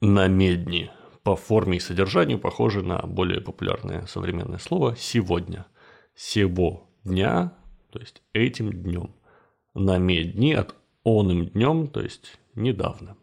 На медни По форме и содержанию похоже на более популярное современное слово «сегодня». Сего дня, то есть этим днем. на медни от оным днем, то есть недавно.